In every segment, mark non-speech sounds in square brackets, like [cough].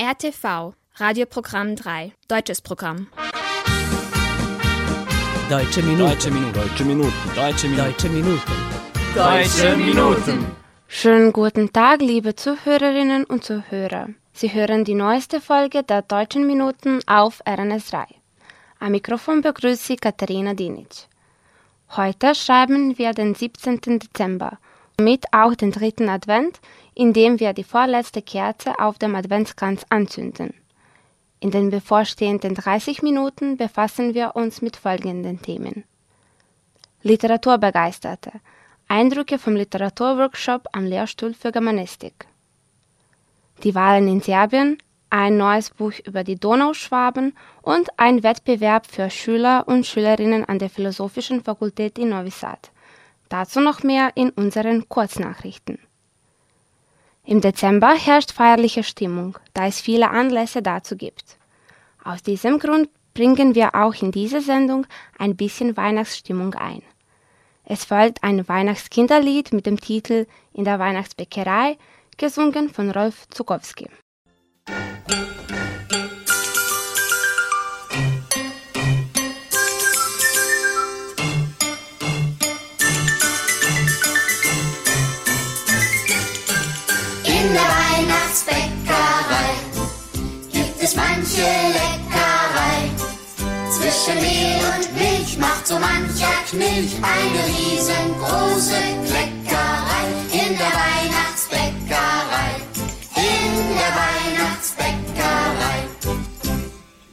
RTV, Radioprogramm 3, deutsches Programm. Deutsche Minuten. Deutsche Minuten. Deutsche Minuten. Deutsche Minuten. Deutsche Minuten. Deutsche Minuten. Schönen guten Tag, liebe Zuhörerinnen und Zuhörer. Sie hören die neueste Folge der Deutschen Minuten auf RNS 3. Am Mikrofon begrüßt Sie Katharina Dinic. Heute schreiben wir den 17. Dezember, mit auch den dritten Advent, in dem wir die vorletzte Kerze auf dem Adventskranz anzünden. In den bevorstehenden 30 Minuten befassen wir uns mit folgenden Themen. Literaturbegeisterte. Eindrücke vom Literaturworkshop am Lehrstuhl für Germanistik. Die Wahlen in Serbien, ein neues Buch über die Donauschwaben und ein Wettbewerb für Schüler und Schülerinnen an der Philosophischen Fakultät in Novi Sad. Dazu noch mehr in unseren Kurznachrichten. Im Dezember herrscht feierliche Stimmung, da es viele Anlässe dazu gibt. Aus diesem Grund bringen wir auch in dieser Sendung ein bisschen Weihnachtsstimmung ein. Es folgt ein Weihnachtskinderlied mit dem Titel In der Weihnachtsbäckerei, gesungen von Rolf Zukowski. In manche Leckerei. Zwischen Mehl und Milch macht so mancher Knilch eine riesengroße Kleckerei. In der Weihnachtsbäckerei, in der Weihnachtsbäckerei.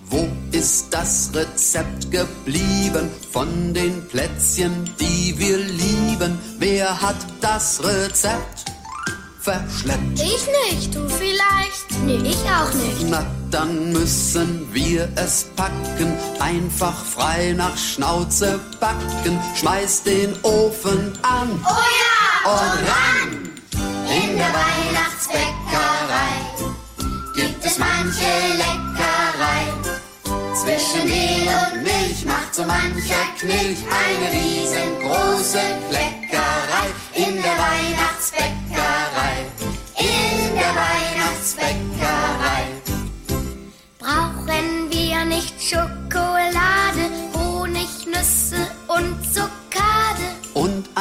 Wo ist das Rezept geblieben von den Plätzchen, die wir lieben? Wer hat das Rezept verschleppt? Ich nicht, du vielleicht? Nee, ich auch nicht. Na, dann müssen wir es packen, einfach frei nach Schnauze backen. Schmeiß den Ofen an Oh ja! und ran! In der Weihnachtsbäckerei gibt es manche Leckerei. Zwischen Mehl und Milch macht so mancher Knilch eine riesengroße Kleckerei. In der Weihnachtsbäckerei, in der Weihnachtsbäckerei.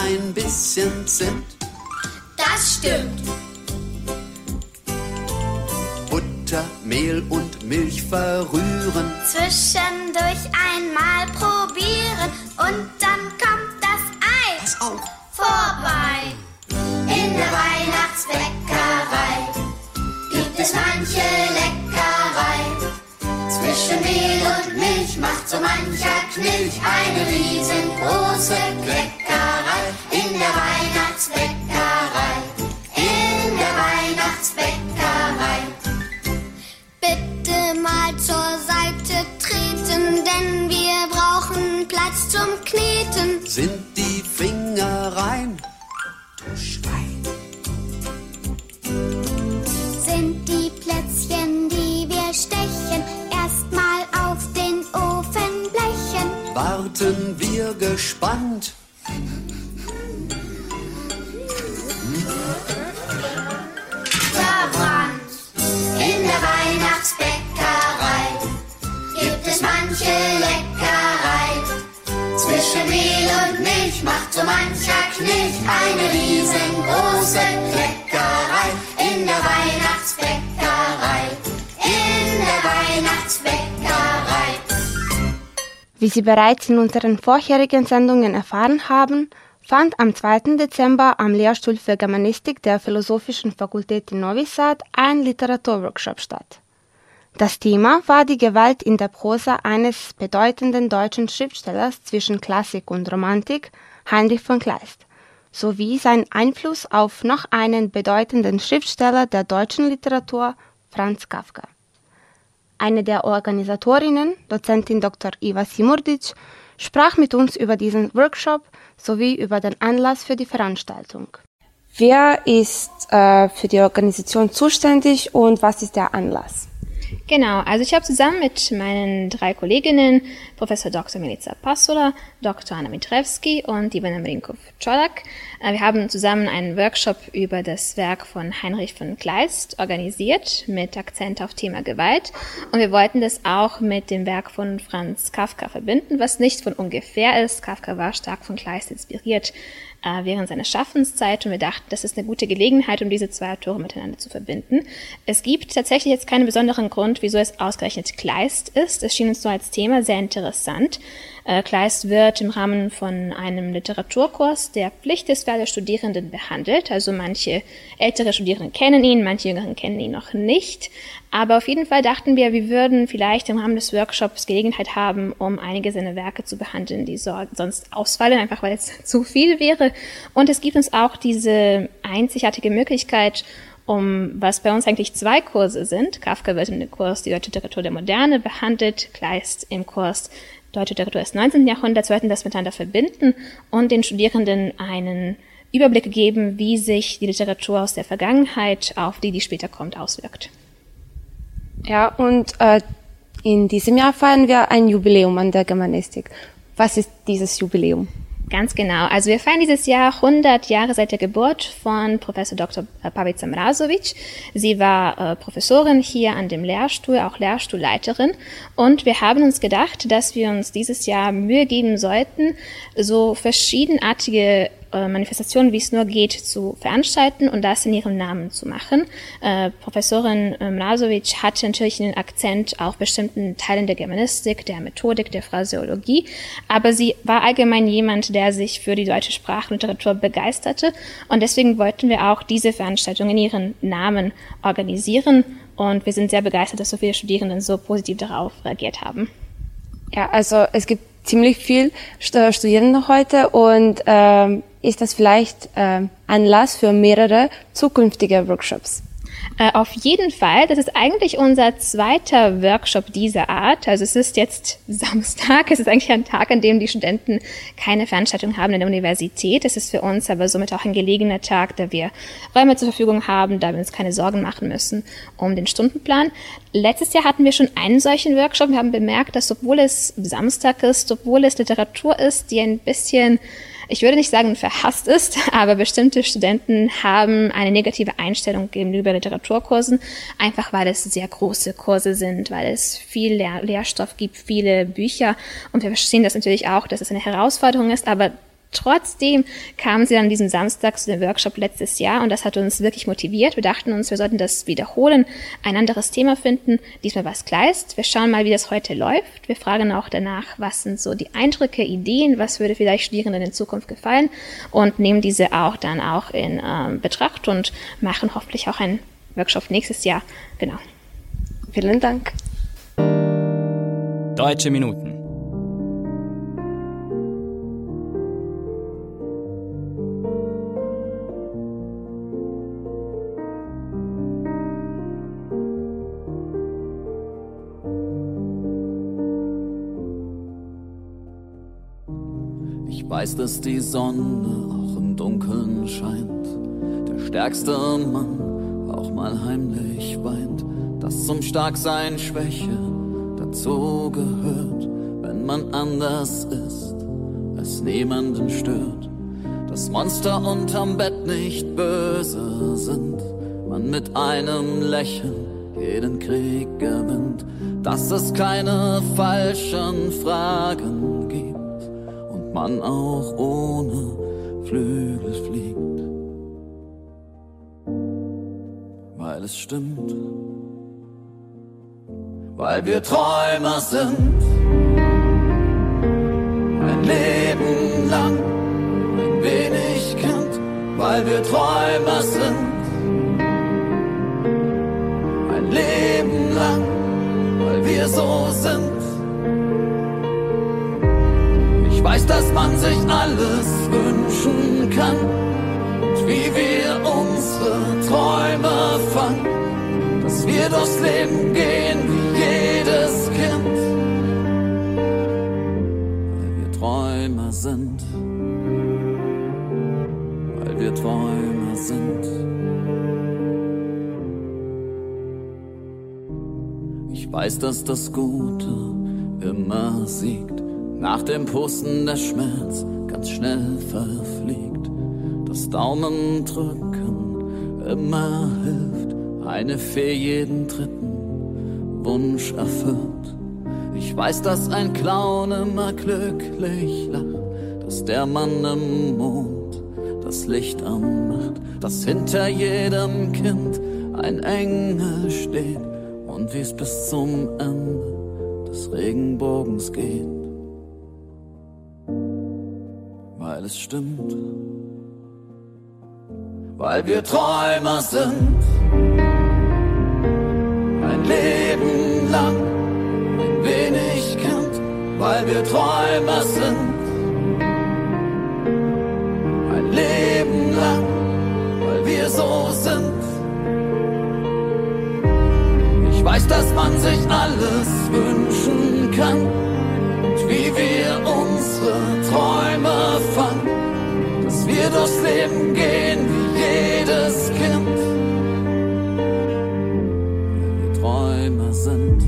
Ein bisschen Zimt, Das stimmt. Butter, Mehl und Milch verrühren. Zwischendurch einmal probieren und dann kommt das Ei Pass auf! vorbei. In der Weihnachtsbäckerei gibt es manche Leckerei. Zwischen Mehl und Milch macht so mancher Knilch eine riesengroße Kleckerei. In der Weihnachtsbäckerei, in der Weihnachtsbäckerei. Bitte mal zur Seite treten, denn wir brauchen Platz zum Kneten. Sind die Finger rein? Du Schwein! Sind die Plätzchen, die wir stechen, erstmal auf den Ofen blechen. Warten wir gespannt. Macht so mancher Knilch eine riesengroße Kleckerei. In der Weihnachtsbäckerei, in der Weihnachtsbäckerei. Wie Sie bereits in unseren vorherigen Sendungen erfahren haben, fand am 2. Dezember am Lehrstuhl für Germanistik der Philosophischen Fakultät in Novi Sad ein Literaturworkshop statt. Das Thema war die Gewalt in der Prosa eines bedeutenden deutschen Schriftstellers zwischen Klassik und Romantik, Heinrich von Kleist, sowie sein Einfluss auf noch einen bedeutenden Schriftsteller der deutschen Literatur, Franz Kafka. Eine der Organisatorinnen, Dozentin Dr. Iva Simurdic, sprach mit uns über diesen Workshop sowie über den Anlass für die Veranstaltung. Wer ist äh, für die Organisation zuständig und was ist der Anlass? Genau, also ich habe zusammen mit meinen drei Kolleginnen, Professor Dr. Milica Passola, Dr. Anna Mitrewski und Ivana Marinkov-Czolak, äh, wir haben zusammen einen Workshop über das Werk von Heinrich von Kleist organisiert, mit Akzent auf Thema Gewalt. Und wir wollten das auch mit dem Werk von Franz Kafka verbinden, was nicht von ungefähr ist. Kafka war stark von Kleist inspiriert äh, während seiner Schaffenszeit und wir dachten, das ist eine gute Gelegenheit, um diese zwei Autoren miteinander zu verbinden. Es gibt tatsächlich jetzt keinen besonderen Grund, wieso es ausgerechnet Kleist ist. Es schien uns so als Thema sehr interessant. Äh, Kleist wird im Rahmen von einem Literaturkurs, der Pflicht ist alle Studierenden behandelt. Also manche ältere Studierende kennen ihn, manche Jüngeren kennen ihn noch nicht. Aber auf jeden Fall dachten wir, wir würden vielleicht im Rahmen des Workshops Gelegenheit haben, um einige seiner Werke zu behandeln, die so, sonst ausfallen, einfach weil es [laughs] zu viel wäre. Und es gibt uns auch diese einzigartige Möglichkeit, um was bei uns eigentlich zwei Kurse sind. Kafka wird dem Kurs die deutsche Literatur der Moderne behandelt, Kleist im Kurs deutsche Literatur des 19. Jahrhunderts, sollten das miteinander verbinden und den Studierenden einen Überblick geben, wie sich die Literatur aus der Vergangenheit auf die, die später kommt, auswirkt. Ja, und äh, in diesem Jahr feiern wir ein Jubiläum an der Germanistik. Was ist dieses Jubiläum? Ganz genau. Also wir feiern dieses Jahr 100 Jahre seit der Geburt von Professor Dr. Pavica Mrazovic. Sie war äh, Professorin hier an dem Lehrstuhl, auch Lehrstuhlleiterin. Und wir haben uns gedacht, dass wir uns dieses Jahr Mühe geben sollten, so verschiedenartige äh, Manifestationen, wie es nur geht, zu veranstalten und das in ihrem Namen zu machen. Äh, Professorin äh, Mrazovic hatte natürlich einen Akzent auf bestimmten Teilen der Germanistik, der Methodik, der Phraseologie, aber sie war allgemein jemand, der sich für die deutsche Sprachliteratur begeisterte und deswegen wollten wir auch diese Veranstaltung in ihren Namen organisieren und wir sind sehr begeistert, dass so viele Studierenden so positiv darauf reagiert haben. Ja, also es gibt ziemlich viel Studierende heute und ähm, ist das vielleicht äh, Anlass für mehrere zukünftige Workshops. Äh, auf jeden Fall. Das ist eigentlich unser zweiter Workshop dieser Art. Also es ist jetzt [laughs] Samstag. Es ist eigentlich ein Tag, an dem die Studenten keine Veranstaltung haben in der Universität. Es ist für uns aber somit auch ein gelegener Tag, da wir Räume zur Verfügung haben, da wir uns keine Sorgen machen müssen um den Stundenplan. Letztes Jahr hatten wir schon einen solchen Workshop. Wir haben bemerkt, dass obwohl es Samstag ist, obwohl es Literatur ist, die ein bisschen ich würde nicht sagen verhasst ist, [laughs] aber bestimmte Studenten haben eine negative Einstellung gegenüber Literaturkursen, einfach weil es sehr große Kurse sind, weil es viel Lehr Lehrstoff gibt, viele Bücher. Und wir verstehen das natürlich auch, dass es eine Herausforderung ist, aber Trotzdem kamen sie dann diesen Samstag zu dem Workshop letztes Jahr und das hat uns wirklich motiviert. Wir dachten uns, wir sollten das wiederholen, ein anderes Thema finden, diesmal was Kleist. Wir schauen mal, wie das heute läuft. Wir fragen auch danach, was sind so die Eindrücke, Ideen, was würde vielleicht Studierenden in Zukunft gefallen und nehmen diese auch dann auch in ähm, Betracht und machen hoffentlich auch einen Workshop nächstes Jahr. Genau. Vielen Dank. Deutsche Minuten. Weiß, dass die Sonne auch im Dunkeln scheint. Der stärkste Mann auch mal heimlich weint, dass zum Starksein Schwäche dazu gehört, wenn man anders ist, es niemanden stört. Dass Monster unterm Bett nicht böse sind, man mit einem Lächeln jeden Krieg gewinnt, dass es keine falschen Fragen man auch ohne Flügel fliegt. Weil es stimmt, weil wir Träumer sind. Ein Leben lang, ein wenig Kind, weil wir Träumer sind. Ein Leben lang, weil wir so sind. Weiß, dass man sich alles wünschen kann und wie wir unsere Träume fangen, dass wir durchs Leben gehen wie jedes Kind, weil wir Träumer sind, weil wir Träumer sind. Ich weiß, dass das Gute immer siegt. Nach dem Pusten der Schmerz ganz schnell verfliegt. Das Daumendrücken immer hilft. Eine Fee jeden dritten Wunsch erfüllt. Ich weiß, dass ein Clown immer glücklich lacht, dass der Mann im Mond das Licht anmacht, dass hinter jedem Kind ein Engel steht und wie es bis zum Ende des Regenbogens geht. Weil es stimmt, weil wir Träumer sind, ein Leben lang, ein wenig Kind, weil wir Träumer sind, ein Leben lang, weil wir so sind. Ich weiß, dass man sich alles wünschen kann. Und wie wir unsere Träume durchs Leben gehen wie jedes Kind, weil sind.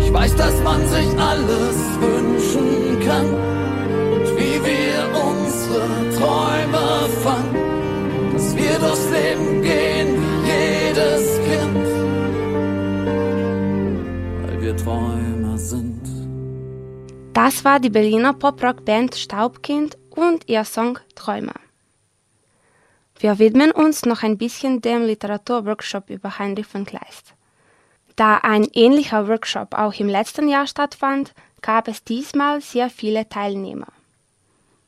Ich weiß, dass man sich alles Das war die Berliner Pop-Rock-Band Staubkind und ihr Song Träume. Wir widmen uns noch ein bisschen dem Literaturworkshop über Heinrich von Kleist. Da ein ähnlicher Workshop auch im letzten Jahr stattfand, gab es diesmal sehr viele Teilnehmer.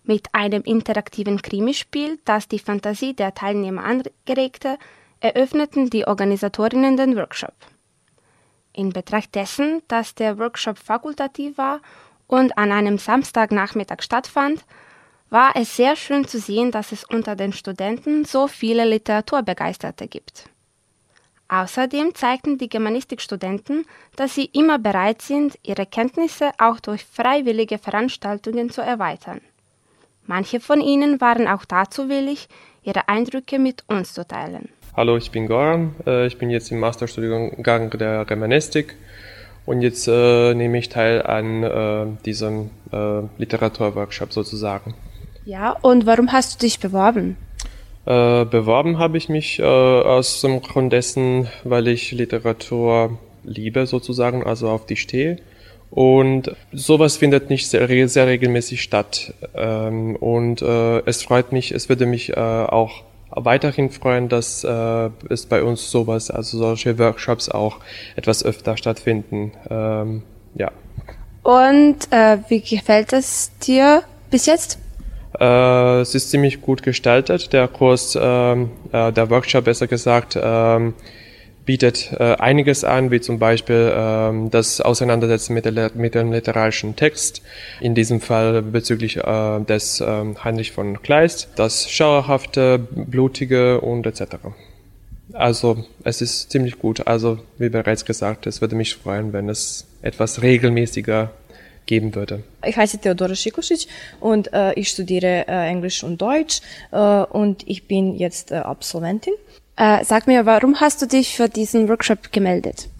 Mit einem interaktiven Krimispiel, das die Fantasie der Teilnehmer anregte, eröffneten die Organisatorinnen den Workshop. In Betracht dessen, dass der Workshop fakultativ war und an einem Samstagnachmittag stattfand, war es sehr schön zu sehen, dass es unter den Studenten so viele Literaturbegeisterte gibt. Außerdem zeigten die Germanistikstudenten, dass sie immer bereit sind, ihre Kenntnisse auch durch freiwillige Veranstaltungen zu erweitern. Manche von ihnen waren auch dazu willig, ihre Eindrücke mit uns zu teilen. Hallo, ich bin Goran. Äh, Ich bin jetzt im Masterstudiengang der Germanistik und jetzt äh, nehme ich teil an äh, diesem äh, Literaturworkshop sozusagen. Ja, und warum hast du dich beworben? Äh, beworben habe ich mich äh, aus dem Grund dessen, weil ich Literatur liebe sozusagen, also auf die stehe. Und sowas findet nicht sehr, sehr regelmäßig statt. Ähm, und äh, es freut mich, es würde mich auch weiterhin freuen, dass äh, es bei uns sowas, also solche Workshops auch etwas öfter stattfinden. Ähm, ja. Und äh, wie gefällt es dir bis jetzt? Äh, es ist ziemlich gut gestaltet. Der Kurs, ähm, äh, der Workshop besser gesagt, ähm, bietet äh, einiges an, wie zum Beispiel ähm, das Auseinandersetzen mit, der, mit dem literarischen Text, in diesem Fall bezüglich äh, des ähm, Heinrich von Kleist, das Schauerhafte, Blutige und etc. Also es ist ziemlich gut. Also wie bereits gesagt, es würde mich freuen, wenn es etwas regelmäßiger geben würde. Ich heiße Theodora Schikusic und äh, ich studiere äh, Englisch und Deutsch äh, und ich bin jetzt äh, Absolventin. Äh, sag mir, warum hast du dich für diesen Workshop gemeldet?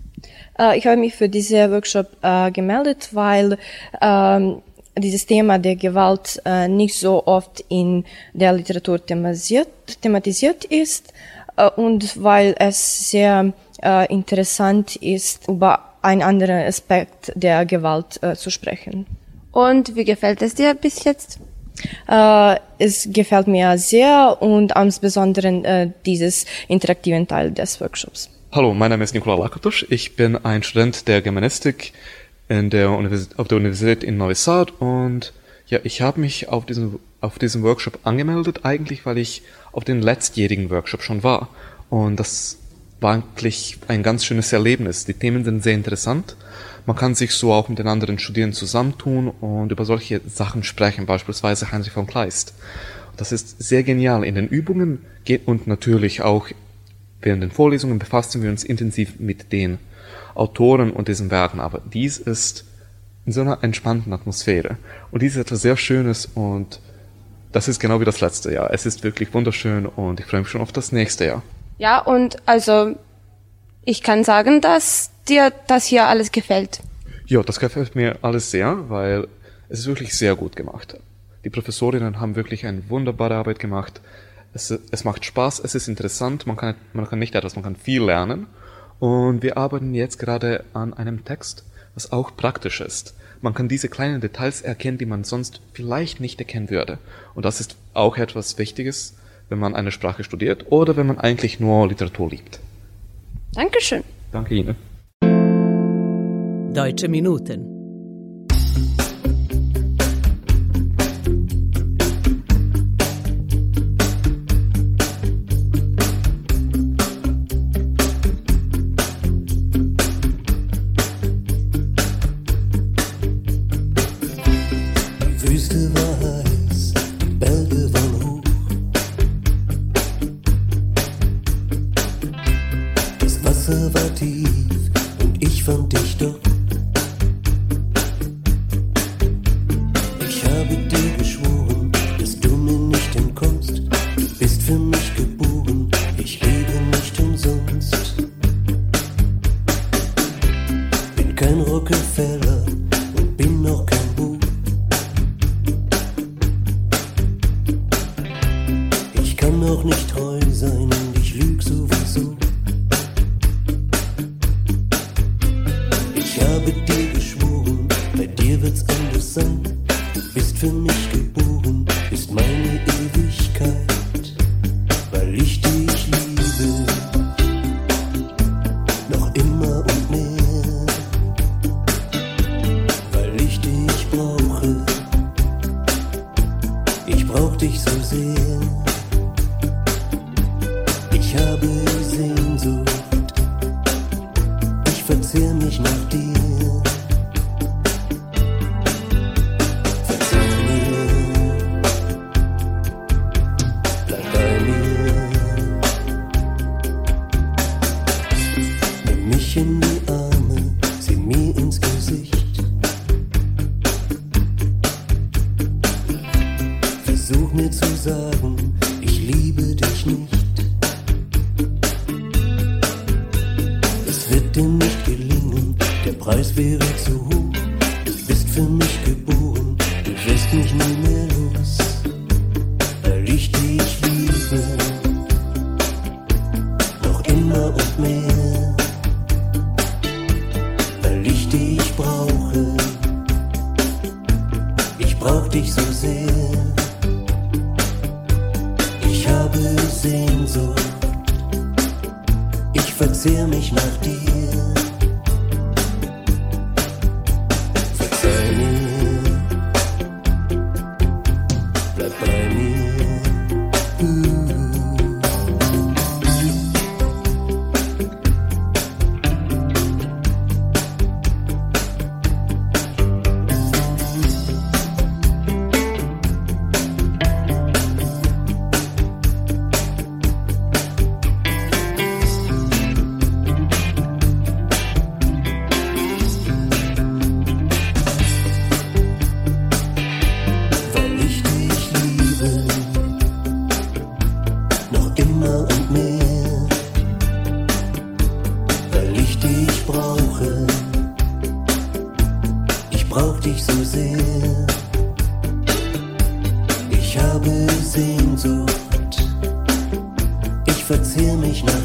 Äh, ich habe mich für diesen Workshop äh, gemeldet, weil ähm, dieses Thema der Gewalt äh, nicht so oft in der Literatur thematisiert, thematisiert ist äh, und weil es sehr äh, interessant ist, über einen anderen Aspekt der Gewalt zu sprechen. Und wie gefällt es dir bis jetzt? Äh, es gefällt mir sehr und insbesondere äh, dieses interaktiven Teil des Workshops. Hallo, mein Name ist Nikola Lakatosch. Ich bin ein Student der Germanistik in der auf der Universität in Novi Sad und ja, ich habe mich auf diesen, auf diesen Workshop angemeldet, eigentlich weil ich auf den letztjährigen Workshop schon war. Und das war eigentlich ein ganz schönes Erlebnis. Die Themen sind sehr interessant. Man kann sich so auch mit den anderen Studierenden zusammentun und über solche Sachen sprechen, beispielsweise Heinrich von Kleist. Das ist sehr genial. In den Übungen und natürlich auch während den Vorlesungen befassen wir uns intensiv mit den Autoren und diesen Werken, aber dies ist in so einer entspannten Atmosphäre. Und dies ist etwas sehr Schönes und das ist genau wie das letzte Jahr. Es ist wirklich wunderschön und ich freue mich schon auf das nächste Jahr. Ja, und also ich kann sagen, dass dir das hier alles gefällt. Ja, das gefällt mir alles sehr, weil es ist wirklich sehr gut gemacht. Die Professorinnen haben wirklich eine wunderbare Arbeit gemacht. Es, es macht Spaß, es ist interessant, man kann, man kann nicht etwas, man kann viel lernen. Und wir arbeiten jetzt gerade an einem Text, was auch praktisch ist. Man kann diese kleinen Details erkennen, die man sonst vielleicht nicht erkennen würde. Und das ist auch etwas Wichtiges, wenn man eine Sprache studiert oder wenn man eigentlich nur Literatur liebt. Dankeschön. Danke Ihnen. Deutsche Minuten. Das dich so sehr. Ich habe Sehnsucht. Dich so sehr. Ich habe Sehnsucht. Ich verzehr mich nach dir. Dich so sehr. Ich habe Sehnsucht. Ich verzehr mich nach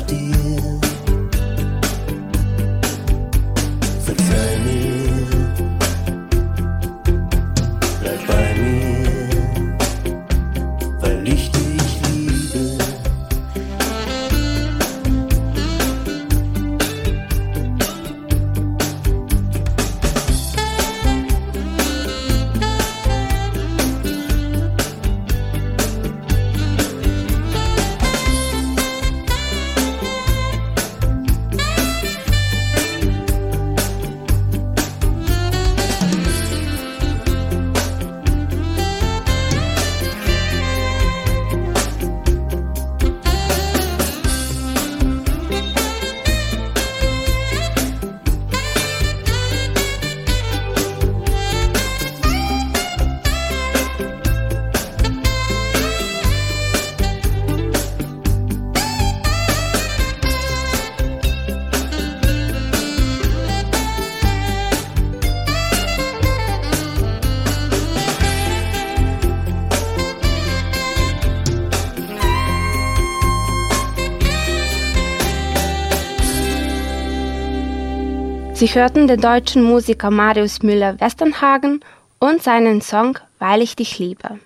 Sie hörten den deutschen Musiker Marius Müller-Westernhagen und seinen Song Weil ich dich liebe.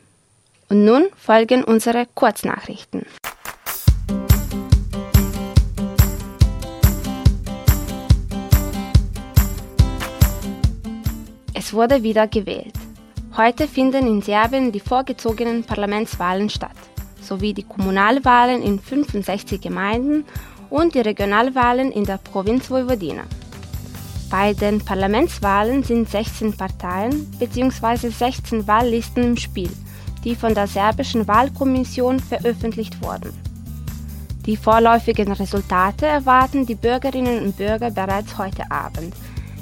Und nun folgen unsere Kurznachrichten. Es wurde wieder gewählt. Heute finden in Serbien die vorgezogenen Parlamentswahlen statt, sowie die Kommunalwahlen in 65 Gemeinden und die Regionalwahlen in der Provinz Vojvodina. Bei den Parlamentswahlen sind 16 Parteien bzw. 16 Wahllisten im Spiel, die von der serbischen Wahlkommission veröffentlicht wurden. Die vorläufigen Resultate erwarten die Bürgerinnen und Bürger bereits heute Abend,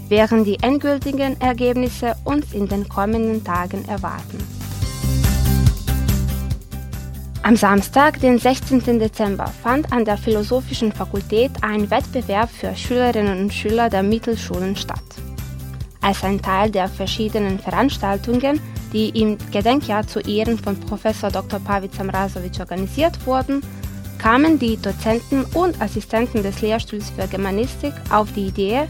während die endgültigen Ergebnisse uns in den kommenden Tagen erwarten. Am Samstag, den 16. Dezember, fand an der Philosophischen Fakultät ein Wettbewerb für Schülerinnen und Schüler der Mittelschulen statt. Als ein Teil der verschiedenen Veranstaltungen, die im Gedenkjahr zu Ehren von Professor Dr. Pavica Mrasovic organisiert wurden, kamen die Dozenten und Assistenten des Lehrstuhls für Germanistik auf die Idee,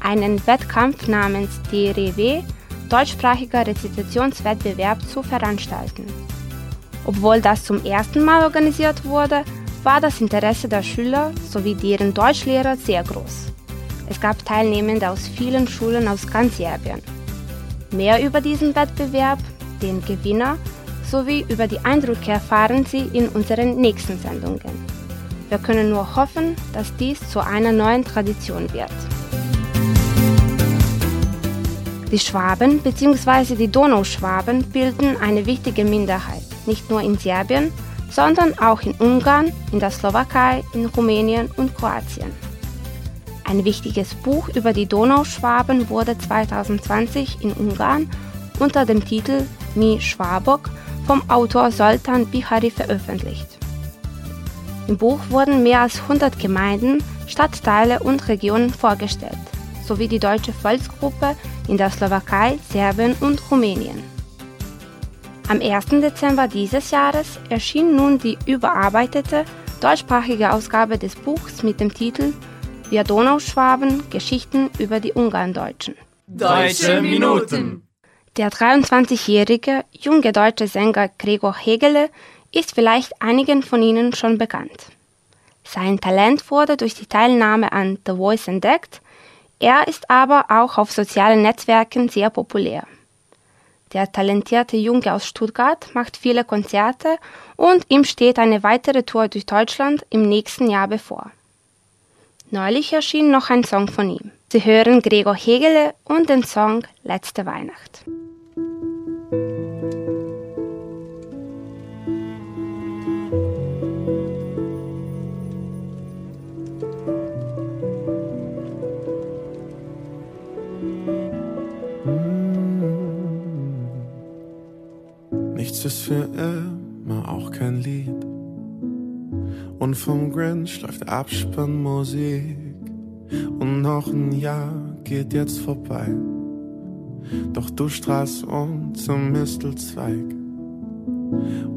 einen Wettkampf namens DRW, deutschsprachiger Rezitationswettbewerb, zu veranstalten. Obwohl das zum ersten Mal organisiert wurde, war das Interesse der Schüler sowie deren Deutschlehrer sehr groß. Es gab Teilnehmende aus vielen Schulen aus ganz Serbien. Mehr über diesen Wettbewerb, den Gewinner sowie über die Eindrücke erfahren Sie in unseren nächsten Sendungen. Wir können nur hoffen, dass dies zu einer neuen Tradition wird. Die Schwaben bzw. die Donauschwaben bilden eine wichtige Minderheit, nicht nur in Serbien, sondern auch in Ungarn, in der Slowakei, in Rumänien und Kroatien. Ein wichtiges Buch über die Donauschwaben wurde 2020 in Ungarn unter dem Titel Mi Schwabok vom Autor Soltan Bihari veröffentlicht. Im Buch wurden mehr als 100 Gemeinden, Stadtteile und Regionen vorgestellt, sowie die deutsche Volksgruppe in der Slowakei, Serbien und Rumänien. Am 1. Dezember dieses Jahres erschien nun die überarbeitete deutschsprachige Ausgabe des Buchs mit dem Titel Wir Donauschwaben Geschichten über die Ungarndeutschen. Deutsche Minuten. Der 23-jährige junge deutsche Sänger Gregor Hegele ist vielleicht einigen von Ihnen schon bekannt. Sein Talent wurde durch die Teilnahme an The Voice entdeckt, er ist aber auch auf sozialen Netzwerken sehr populär. Der talentierte Junge aus Stuttgart macht viele Konzerte und ihm steht eine weitere Tour durch Deutschland im nächsten Jahr bevor. Neulich erschien noch ein Song von ihm. Sie hören Gregor Hegele und den Song Letzte Weihnacht. Für immer, auch kein Lied. Und vom Grinch läuft Abspannmusik. Und noch ein Jahr geht jetzt vorbei. Doch du strahlst uns zum Mistelzweig.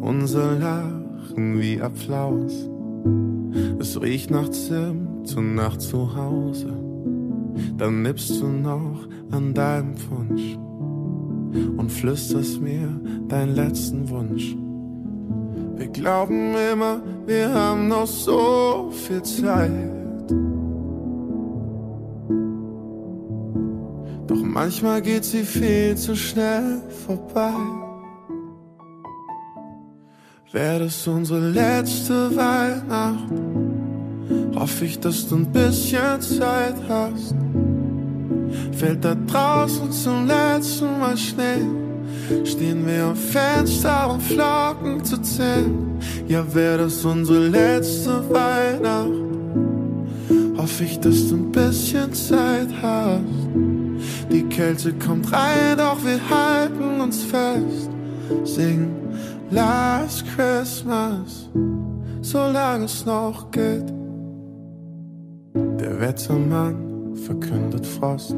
Unser Lachen wie Applaus. Es riecht nach Zimt und nach Zuhause. Dann nippst du noch an deinem Wunsch und flüsterst mir deinen letzten Wunsch. Wir glauben immer, wir haben noch so viel Zeit. Doch manchmal geht sie viel zu schnell vorbei. Wäre das unsere letzte Weihnacht, hoffe ich, dass du ein bisschen Zeit hast. Fällt da draußen zum letzten Mal Schnee, stehen wir am Fenster und Flocken zu zählen. Ja, wäre das unsere letzte Weihnacht, hoffe ich, dass du ein bisschen Zeit hast. Die Kälte kommt rein, doch wir halten uns fest. Sing Last Christmas, solange es noch geht. Der Wettermann verkündet Frost,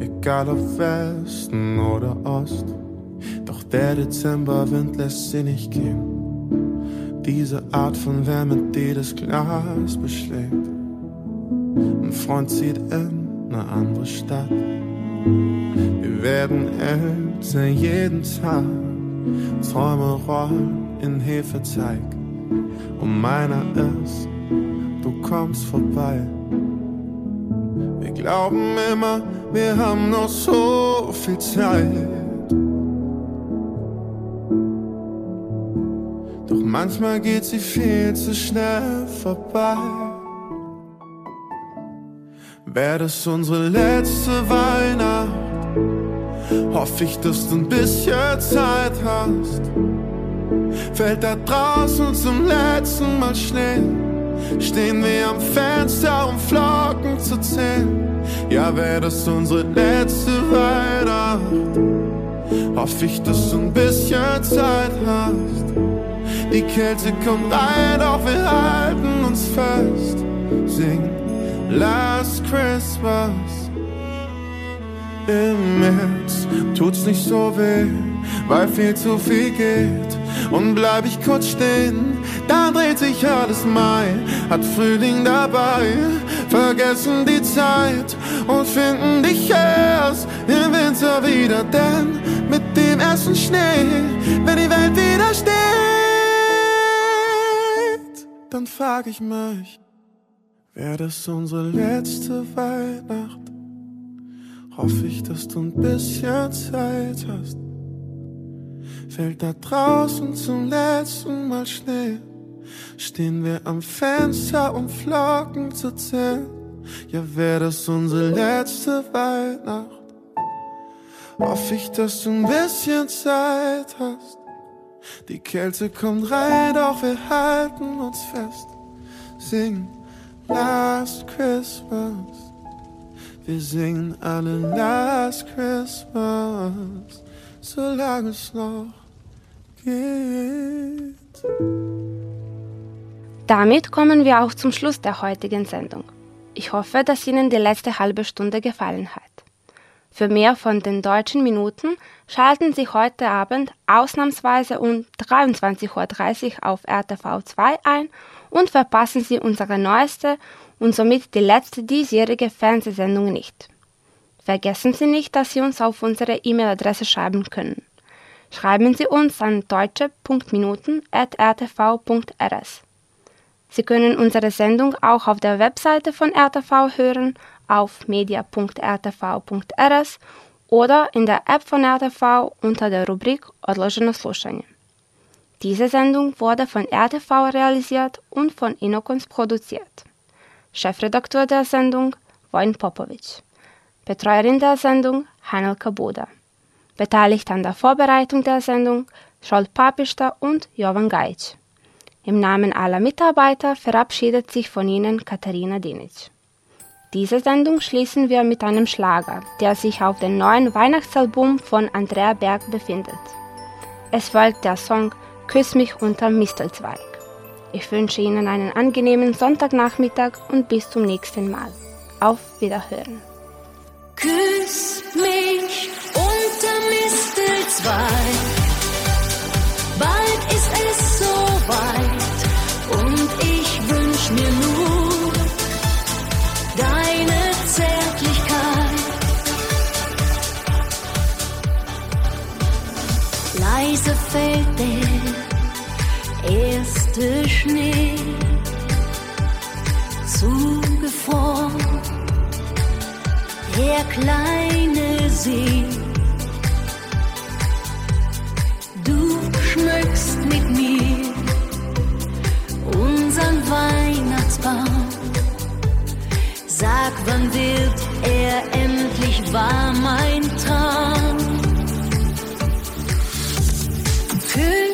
egal ob Westen oder Ost. Doch der Dezemberwind lässt sie nicht gehen. Diese Art von Wärme, die das Glas beschlägt. Ein Freund zieht in eine andere Stadt. Wir werden älter jeden Tag, Träume rollen in Hefeteig. Und meiner ist, du kommst vorbei. Wir glauben immer, wir haben noch so viel Zeit. Doch manchmal geht sie viel zu schnell vorbei. Wäre das unsere letzte Weihnacht, hoffe ich, dass du ein bisschen Zeit hast. Fällt da draußen zum letzten Mal Schnee, stehen wir am Fenster, um Flocken zu zählen. Ja, wäre das unsere letzte Weihnacht, hoffe ich, dass du ein bisschen Zeit hast. Die Kälte kommt rein, doch wir halten uns fest. Sing Last Christmas. Im März tut's nicht so weh, weil viel zu viel geht. Und bleib ich kurz stehen, dann dreht sich alles Mai, hat Frühling dabei. Vergessen die Zeit und finden dich erst im Winter wieder, denn mit dem ersten Schnee, wenn die Welt wieder steht dann frag ich mich, wäre das unsere letzte Weihnacht? Hoffe ich, dass du ein bisschen Zeit hast. Fällt da draußen zum letzten Mal Schnee? Stehen wir am Fenster, um Flocken zu zählen? Ja, wäre das unsere letzte Weihnacht? Hoffe ich, dass du ein bisschen Zeit hast. Die Kälte kommt rein, doch wir halten uns fest. Sing Last Christmas. Wir singen alle Last Christmas, solange es noch geht. Damit kommen wir auch zum Schluss der heutigen Sendung. Ich hoffe, dass Ihnen die letzte halbe Stunde gefallen hat. Für mehr von den deutschen Minuten schalten Sie heute Abend ausnahmsweise um 23.30 Uhr auf RTV2 ein und verpassen Sie unsere neueste und somit die letzte diesjährige Fernsehsendung nicht. Vergessen Sie nicht, dass Sie uns auf unsere E-Mail-Adresse schreiben können. Schreiben Sie uns an deutsche.minuten.rtv.rs. Sie können unsere Sendung auch auf der Webseite von RTV hören auf media.rtv.rs oder in der App von RTV unter der Rubrik Odloženo slušanje. Diese Sendung wurde von RTV realisiert und von Inokons produziert. Chefredakteur der Sendung Wojn Popovic. Betreuerin der Sendung Hanelka Buda. Beteiligt an der Vorbereitung der Sendung Scholt Papista und Jovan Gajic. Im Namen aller Mitarbeiter verabschiedet sich von Ihnen Katharina Dinic. Diese Sendung schließen wir mit einem Schlager, der sich auf dem neuen Weihnachtsalbum von Andrea Berg befindet. Es folgt der Song Küss mich unter Mistelzweig. Ich wünsche Ihnen einen angenehmen Sonntagnachmittag und bis zum nächsten Mal. Auf Wiederhören. Küss mich unter Mistelzweig. Bald ist es soweit und ich wünsch mir nur deine Zärtlichkeit. Leise fällt der erste Schnee, kleine See. Du schmückst mit mir unseren Weihnachtsbaum. Sag, wann wird er endlich wahr, mein Traum? Kühl